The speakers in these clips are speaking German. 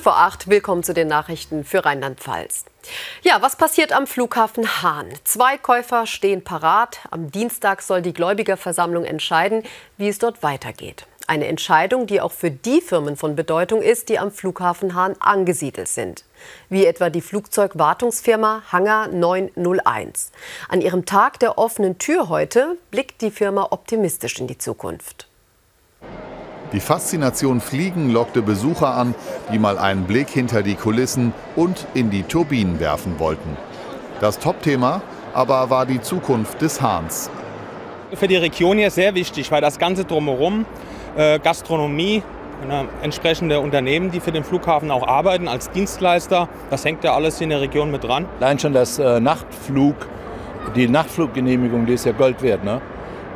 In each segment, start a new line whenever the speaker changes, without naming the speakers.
Viertel vor acht, willkommen zu den Nachrichten für Rheinland-Pfalz. Ja, was passiert am Flughafen Hahn? Zwei Käufer stehen parat. Am Dienstag soll die Gläubigerversammlung entscheiden, wie es dort weitergeht. Eine Entscheidung, die auch für die Firmen von Bedeutung ist, die am Flughafen Hahn angesiedelt sind. Wie etwa die Flugzeugwartungsfirma Hangar 901. An ihrem Tag der offenen Tür heute blickt die Firma optimistisch in die Zukunft.
Die Faszination Fliegen lockte Besucher an, die mal einen Blick hinter die Kulissen und in die Turbinen werfen wollten. Das Topthema aber war die Zukunft des Hahns.
Für die Region hier sehr wichtig, weil das Ganze drumherum, äh, Gastronomie, äh, entsprechende Unternehmen, die für den Flughafen auch arbeiten als Dienstleister, das hängt ja alles in der Region mit dran.
Allein schon das äh, Nachtflug, die Nachtfluggenehmigung, die ist ja Gold wert. Ne?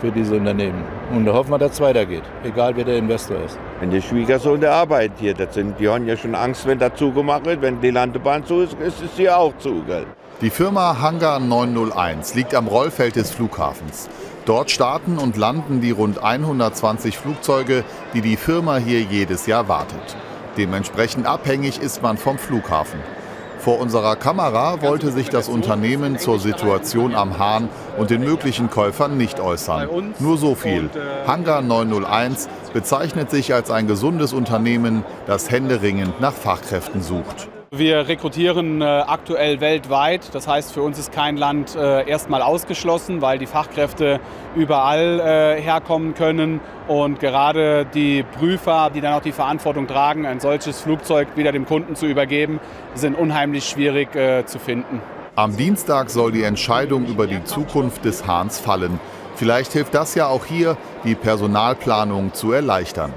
Für diese Unternehmen. Und da hoffen wir, dass es weitergeht, egal wer der Investor ist.
Wenn der Schwiegersohn der arbeitet hier, das sind, die haben ja schon Angst, wenn da zugemacht wird. Wenn die Landebahn zu ist, ist es hier auch zu. Gell?
Die Firma Hangar 901 liegt am Rollfeld des Flughafens. Dort starten und landen die rund 120 Flugzeuge, die die Firma hier jedes Jahr wartet. Dementsprechend abhängig ist man vom Flughafen. Vor unserer Kamera wollte sich das Unternehmen zur Situation am Hahn und den möglichen Käufern nicht äußern. Nur so viel. Hangar 901 bezeichnet sich als ein gesundes Unternehmen, das händeringend nach Fachkräften sucht.
Wir rekrutieren äh, aktuell weltweit. Das heißt, für uns ist kein Land äh, erstmal ausgeschlossen, weil die Fachkräfte überall äh, herkommen können. Und gerade die Prüfer, die dann auch die Verantwortung tragen, ein solches Flugzeug wieder dem Kunden zu übergeben, sind unheimlich schwierig zu finden.
Am Dienstag soll die Entscheidung über die Zukunft des Hahns fallen. Vielleicht hilft das ja auch hier, die Personalplanung zu erleichtern.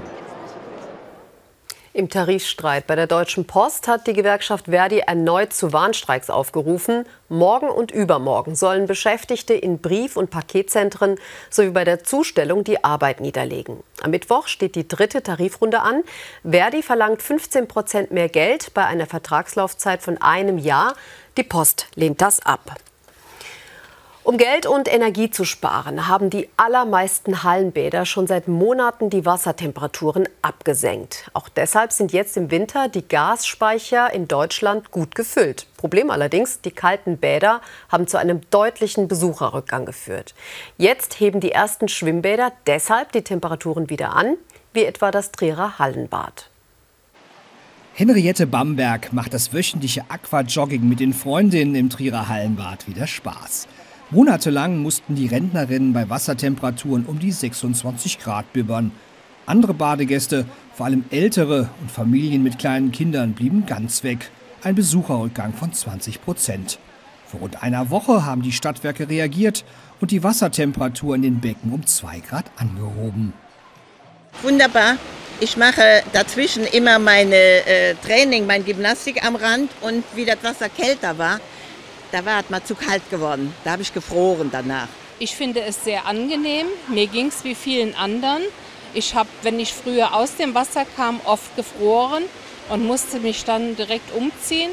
Im Tarifstreit bei der Deutschen Post hat die Gewerkschaft Verdi erneut zu Warnstreiks aufgerufen. Morgen und übermorgen sollen Beschäftigte in Brief- und Paketzentren sowie bei der Zustellung die Arbeit niederlegen. Am Mittwoch steht die dritte Tarifrunde an. Verdi verlangt 15 Prozent mehr Geld bei einer Vertragslaufzeit von einem Jahr. Die Post lehnt das ab. Um Geld und Energie zu sparen, haben die allermeisten Hallenbäder schon seit Monaten die Wassertemperaturen abgesenkt. Auch deshalb sind jetzt im Winter die Gasspeicher in Deutschland gut gefüllt. Problem allerdings, die kalten Bäder haben zu einem deutlichen Besucherrückgang geführt. Jetzt heben die ersten Schwimmbäder deshalb die Temperaturen wieder an, wie etwa das Trierer Hallenbad.
Henriette Bamberg macht das wöchentliche Aquajogging mit den Freundinnen im Trierer Hallenbad wieder Spaß. Monatelang mussten die Rentnerinnen bei Wassertemperaturen um die 26 Grad bibbern. Andere Badegäste, vor allem ältere und Familien mit kleinen Kindern, blieben ganz weg. Ein Besucherrückgang von 20 Prozent. Vor rund einer Woche haben die Stadtwerke reagiert und die Wassertemperatur in den Becken um 2 Grad angehoben.
Wunderbar. Ich mache dazwischen immer meine äh, Training, mein Gymnastik am Rand und wie das Wasser kälter war, da war es mal zu kalt geworden. Da habe ich gefroren danach.
Ich finde es sehr angenehm. Mir ging es wie vielen anderen. Ich habe, wenn ich früher aus dem Wasser kam, oft gefroren und musste mich dann direkt umziehen.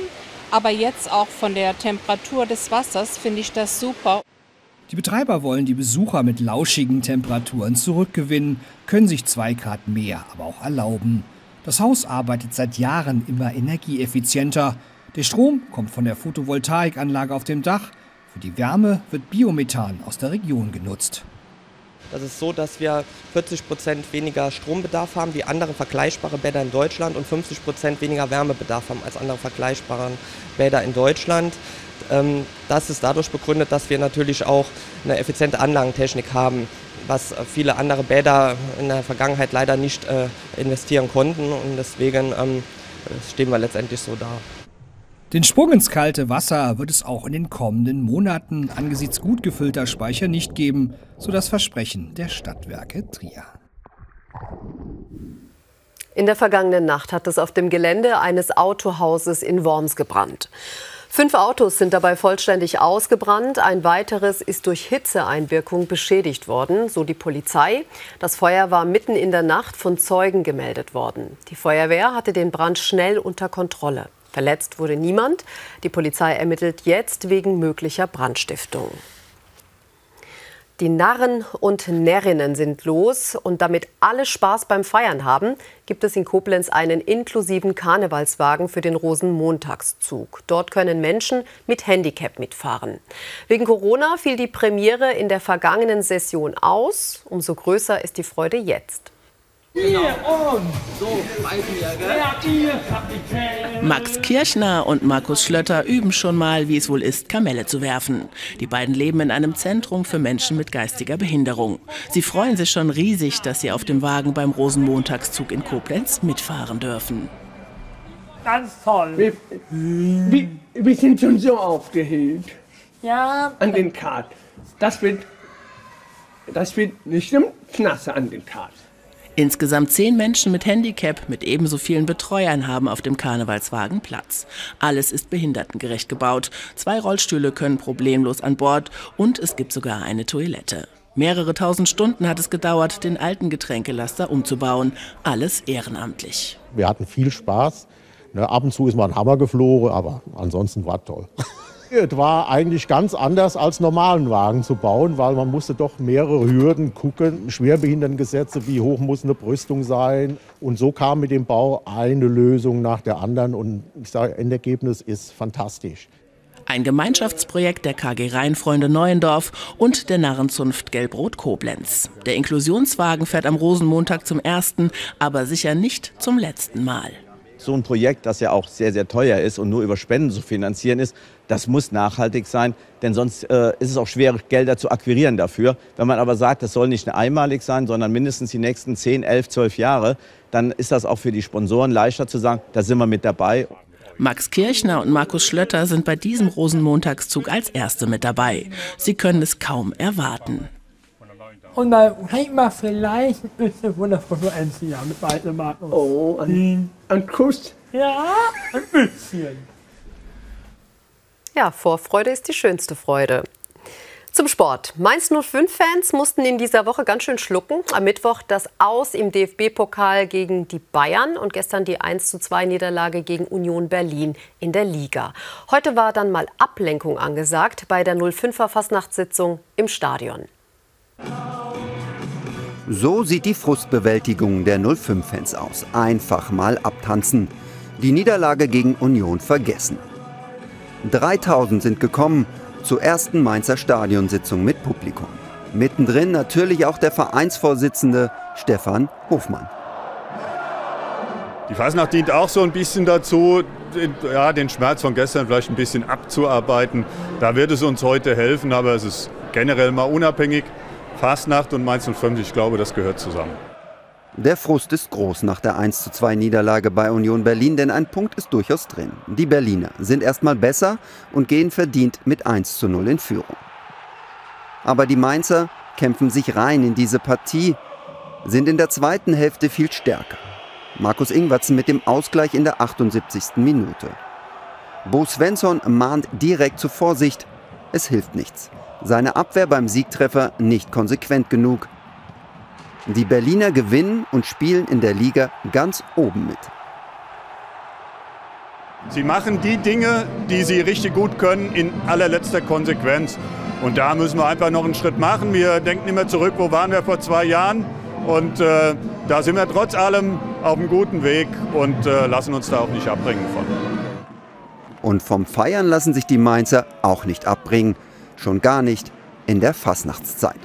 Aber jetzt auch von der Temperatur des Wassers finde ich das super.
Die Betreiber wollen die Besucher mit lauschigen Temperaturen zurückgewinnen, können sich zwei Grad mehr aber auch erlauben. Das Haus arbeitet seit Jahren immer energieeffizienter. Der Strom kommt von der Photovoltaikanlage auf dem Dach. Für die Wärme wird Biomethan aus der Region genutzt.
Das ist so, dass wir 40 Prozent weniger Strombedarf haben wie andere vergleichbare Bäder in Deutschland und 50 Prozent weniger Wärmebedarf haben als andere vergleichbare Bäder in Deutschland. Ähm, das ist dadurch begründet, dass wir natürlich auch eine effiziente Anlagentechnik haben, was viele andere Bäder in der Vergangenheit leider nicht äh, investieren konnten. Und deswegen ähm, stehen wir letztendlich so da.
Den Sprung ins kalte Wasser wird es auch in den kommenden Monaten angesichts gut gefüllter Speicher nicht geben, so das Versprechen der Stadtwerke Trier.
In der vergangenen Nacht hat es auf dem Gelände eines Autohauses in Worms gebrannt. Fünf Autos sind dabei vollständig ausgebrannt. Ein weiteres ist durch Hitzeeinwirkung beschädigt worden, so die Polizei. Das Feuer war mitten in der Nacht von Zeugen gemeldet worden. Die Feuerwehr hatte den Brand schnell unter Kontrolle. Verletzt wurde niemand. Die Polizei ermittelt jetzt wegen möglicher Brandstiftung. Die Narren und Närrinnen sind los und damit alle Spaß beim Feiern haben, gibt es in Koblenz einen inklusiven Karnevalswagen für den Rosenmontagszug. Dort können Menschen mit Handicap mitfahren. Wegen Corona fiel die Premiere in der vergangenen Session aus. Umso größer ist die Freude jetzt.
Max Kirchner und Markus Schlötter üben schon mal, wie es wohl ist, Kamelle zu werfen. Die beiden leben in einem Zentrum für Menschen mit geistiger Behinderung. Sie freuen sich schon riesig, dass sie auf dem Wagen beim Rosenmontagszug in Koblenz mitfahren dürfen.
Ganz toll. Wir, wir, wir sind schon so aufgehängt. Ja. An den Kart. Das wird, das wird bestimmt klasse an den Kart.
Insgesamt zehn Menschen mit Handicap mit ebenso vielen Betreuern haben auf dem Karnevalswagen Platz. Alles ist behindertengerecht gebaut. Zwei Rollstühle können problemlos an Bord und es gibt sogar eine Toilette. Mehrere tausend Stunden hat es gedauert, den alten Getränkelaster umzubauen. Alles ehrenamtlich.
Wir hatten viel Spaß. Ne, ab und zu ist mal ein Hammer geflogen, aber ansonsten war toll. Es war eigentlich ganz anders als normalen Wagen zu bauen, weil man musste doch mehrere Hürden gucken, Schwerbehindertengesetze, wie hoch muss eine Brüstung sein. Und so kam mit dem Bau eine Lösung nach der anderen und ich sage, Endergebnis ist fantastisch.
Ein Gemeinschaftsprojekt der KG Rheinfreunde Neuendorf und der Narrenzunft Gelbrot Koblenz. Der Inklusionswagen fährt am Rosenmontag zum ersten, aber sicher nicht zum letzten Mal
so ein Projekt, das ja auch sehr, sehr teuer ist und nur über Spenden zu finanzieren ist, das muss nachhaltig sein, denn sonst äh, ist es auch schwer, Gelder zu akquirieren dafür. Wenn man aber sagt, das soll nicht einmalig sein, sondern mindestens die nächsten 10, 11, 12 Jahre, dann ist das auch für die Sponsoren leichter zu sagen, da sind wir mit dabei.
Max Kirchner und Markus Schlötter sind bei diesem Rosenmontagszug als Erste mit dabei. Sie können es kaum erwarten.
Und dann kriegt man vielleicht ein bisschen der Fotoenziger mit weitem Markus. Oh, ein, ein Kuss. Ja, ein bisschen.
Ja, Vorfreude ist die schönste Freude. Zum Sport. Mainz 05-Fans mussten in dieser Woche ganz schön schlucken. Am Mittwoch das Aus im DFB-Pokal gegen die Bayern und gestern die 1:2 Niederlage gegen Union Berlin in der Liga. Heute war dann mal Ablenkung angesagt bei der 05er Fastnachtssitzung im Stadion.
So sieht die Frustbewältigung der 05-Fans aus. Einfach mal abtanzen. Die Niederlage gegen Union vergessen. 3000 sind gekommen zur ersten Mainzer Stadionsitzung mit Publikum. Mittendrin natürlich auch der Vereinsvorsitzende Stefan Hofmann.
Die Fasnacht dient auch so ein bisschen dazu, ja, den Schmerz von gestern vielleicht ein bisschen abzuarbeiten. Da wird es uns heute helfen, aber es ist generell mal unabhängig. Fasnacht und Mainz 05, ich glaube, das gehört zusammen.
Der Frust ist groß nach der 1:2 Niederlage bei Union Berlin, denn ein Punkt ist durchaus drin. Die Berliner sind erstmal besser und gehen verdient mit 1:0 in Führung. Aber die Mainzer kämpfen sich rein in diese Partie, sind in der zweiten Hälfte viel stärker. Markus Ingwertsen mit dem Ausgleich in der 78. Minute. Bo Svensson mahnt direkt zur Vorsicht. Es hilft nichts. Seine Abwehr beim Siegtreffer nicht konsequent genug. Die Berliner gewinnen und spielen in der Liga ganz oben mit.
Sie machen die Dinge, die sie richtig gut können, in allerletzter Konsequenz. Und da müssen wir einfach noch einen Schritt machen. Wir denken immer zurück, wo waren wir vor zwei Jahren? Und äh, da sind wir trotz allem auf einem guten Weg und äh, lassen uns da auch nicht abbringen von.
Und vom Feiern lassen sich die Mainzer auch nicht abbringen. Schon gar nicht in der Fasnachtszeit.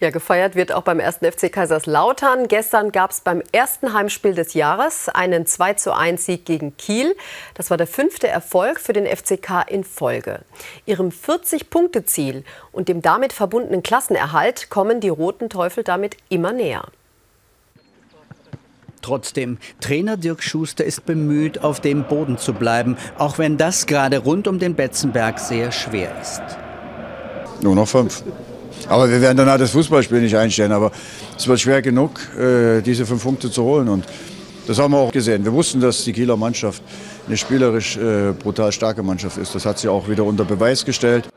Ja, gefeiert wird auch beim 1. FC Kaiserslautern. Gestern gab es beim ersten Heimspiel des Jahres einen 2:1 Sieg gegen Kiel. Das war der fünfte Erfolg für den FCK in Folge. Ihrem 40-Punkte-Ziel und dem damit verbundenen Klassenerhalt kommen die Roten Teufel damit immer näher.
Trotzdem, Trainer Dirk Schuster ist bemüht, auf dem Boden zu bleiben, auch wenn das gerade rund um den Betzenberg sehr schwer ist.
Nur noch fünf. Aber wir werden dann halt das Fußballspiel nicht einstellen. Aber es wird schwer genug, äh, diese fünf Punkte zu holen. Und das haben wir auch gesehen. Wir wussten, dass die Kieler Mannschaft eine spielerisch äh, brutal starke Mannschaft ist. Das hat sie auch wieder unter Beweis gestellt.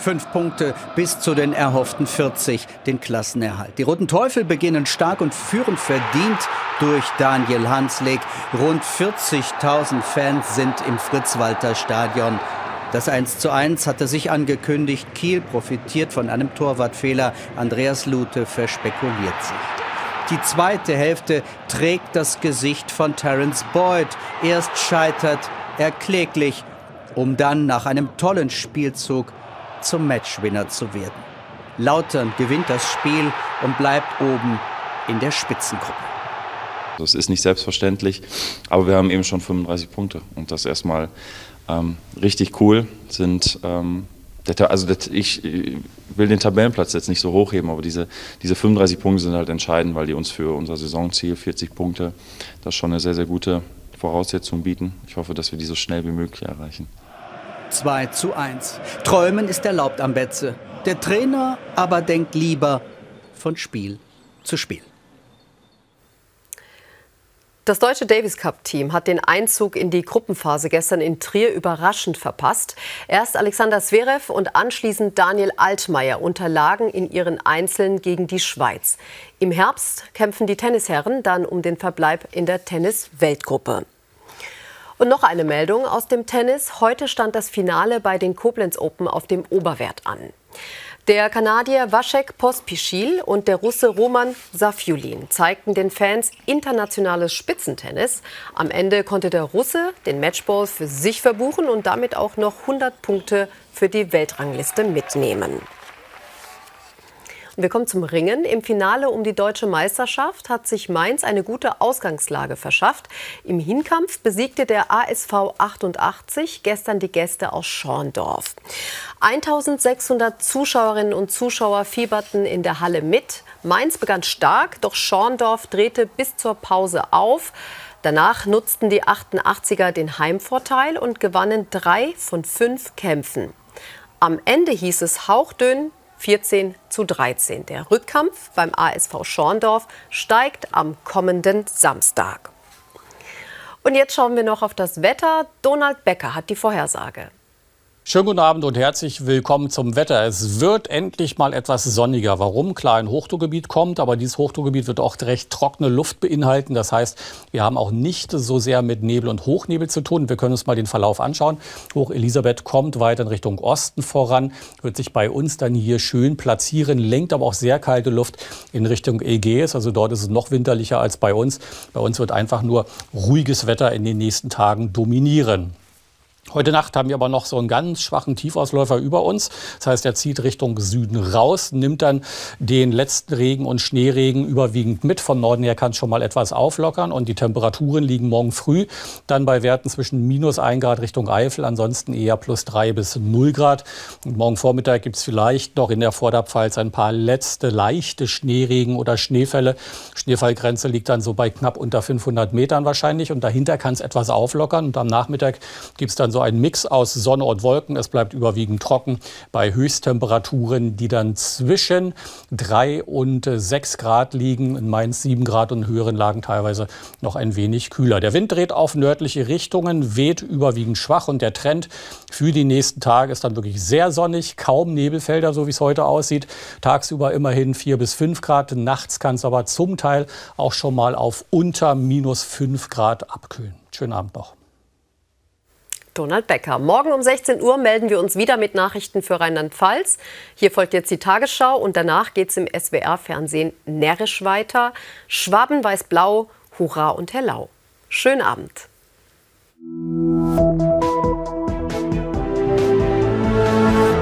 Fünf Punkte bis zu den erhofften 40, den Klassenerhalt. Die Roten Teufel beginnen stark und führen verdient durch Daniel Hanslik. Rund 40.000 Fans sind im Fritz-Walter-Stadion. Das 1:1 hatte sich angekündigt. Kiel profitiert von einem Torwartfehler. Andreas Lute verspekuliert sich. Die zweite Hälfte trägt das Gesicht von Terence Boyd. Erst scheitert er kläglich, um dann nach einem tollen Spielzug zum Matchwinner zu werden. Lautern gewinnt das Spiel und bleibt oben in der Spitzengruppe.
Das ist nicht selbstverständlich, aber wir haben eben schon 35 Punkte und das erstmal ähm, richtig cool. Sind, ähm, also ich will den Tabellenplatz jetzt nicht so hochheben, aber diese, diese 35 Punkte sind halt entscheidend, weil die uns für unser Saisonziel 40 Punkte, das schon eine sehr, sehr gute Voraussetzung bieten. Ich hoffe, dass wir die so schnell wie möglich erreichen.
2 zu 1. Träumen ist erlaubt am Betze. Der Trainer aber denkt lieber von Spiel zu Spiel.
Das deutsche Davis Cup-Team hat den Einzug in die Gruppenphase gestern in Trier überraschend verpasst. Erst Alexander Zverev und anschließend Daniel Altmaier unterlagen in ihren Einzeln gegen die Schweiz. Im Herbst kämpfen die Tennisherren dann um den Verbleib in der Tennis-Weltgruppe. Und noch eine Meldung aus dem Tennis. Heute stand das Finale bei den Koblenz Open auf dem Oberwert an. Der Kanadier Vašek Pospischil und der Russe Roman Safiulin zeigten den Fans internationales Spitzentennis. Am Ende konnte der Russe den Matchball für sich verbuchen und damit auch noch 100 Punkte für die Weltrangliste mitnehmen. Wir kommen zum Ringen. Im Finale um die deutsche Meisterschaft hat sich Mainz eine gute Ausgangslage verschafft. Im Hinkampf besiegte der ASV 88 gestern die Gäste aus Schorndorf. 1600 Zuschauerinnen und Zuschauer fieberten in der Halle mit. Mainz begann stark, doch Schorndorf drehte bis zur Pause auf. Danach nutzten die 88er den Heimvorteil und gewannen drei von fünf Kämpfen. Am Ende hieß es hauchdünn 14 zu 13. Der Rückkampf beim ASV Schorndorf steigt am kommenden Samstag. Und jetzt schauen wir noch auf das Wetter. Donald Becker hat die Vorhersage.
Schönen guten Abend und herzlich willkommen zum Wetter. Es wird endlich mal etwas sonniger. Warum? Klar, ein Hochdruckgebiet kommt, aber dieses Hochdruckgebiet wird auch recht trockene Luft beinhalten. Das heißt, wir haben auch nicht so sehr mit Nebel und Hochnebel zu tun. Wir können uns mal den Verlauf anschauen. Hoch Elisabeth kommt weiter in Richtung Osten voran, wird sich bei uns dann hier schön platzieren, lenkt aber auch sehr kalte Luft in Richtung Ägäis. Also dort ist es noch winterlicher als bei uns. Bei uns wird einfach nur ruhiges Wetter in den nächsten Tagen dominieren. Heute Nacht haben wir aber noch so einen ganz schwachen Tiefausläufer über uns. Das heißt, er zieht Richtung Süden raus, nimmt dann den letzten Regen und Schneeregen überwiegend mit. Von Norden her kann es schon mal etwas auflockern und die Temperaturen liegen morgen früh dann bei Werten zwischen minus 1 Grad Richtung Eifel, ansonsten eher plus 3 bis 0 Grad. Und morgen Vormittag gibt es vielleicht noch in der Vorderpfalz ein paar letzte leichte Schneeregen oder Schneefälle. Schneefallgrenze liegt dann so bei knapp unter 500 Metern wahrscheinlich und dahinter kann es etwas auflockern und am Nachmittag gibt es dann so ein Mix aus Sonne und Wolken. Es bleibt überwiegend trocken bei Höchsttemperaturen, die dann zwischen 3 und 6 Grad liegen. In Mainz 7 Grad und in höheren Lagen teilweise noch ein wenig kühler. Der Wind dreht auf nördliche Richtungen, weht überwiegend schwach und der Trend für die nächsten Tage ist dann wirklich sehr sonnig, kaum Nebelfelder, so wie es heute aussieht. Tagsüber immerhin 4 bis 5 Grad, nachts kann es aber zum Teil auch schon mal auf unter minus 5 Grad abkühlen. Schönen Abend noch.
Donald Becker. Morgen um 16 Uhr melden wir uns wieder mit Nachrichten für Rheinland-Pfalz. Hier folgt jetzt die Tagesschau und danach geht es im SWR-Fernsehen närrisch weiter. Schwaben weiß-blau, Hurra und Hellau. Schönen Abend.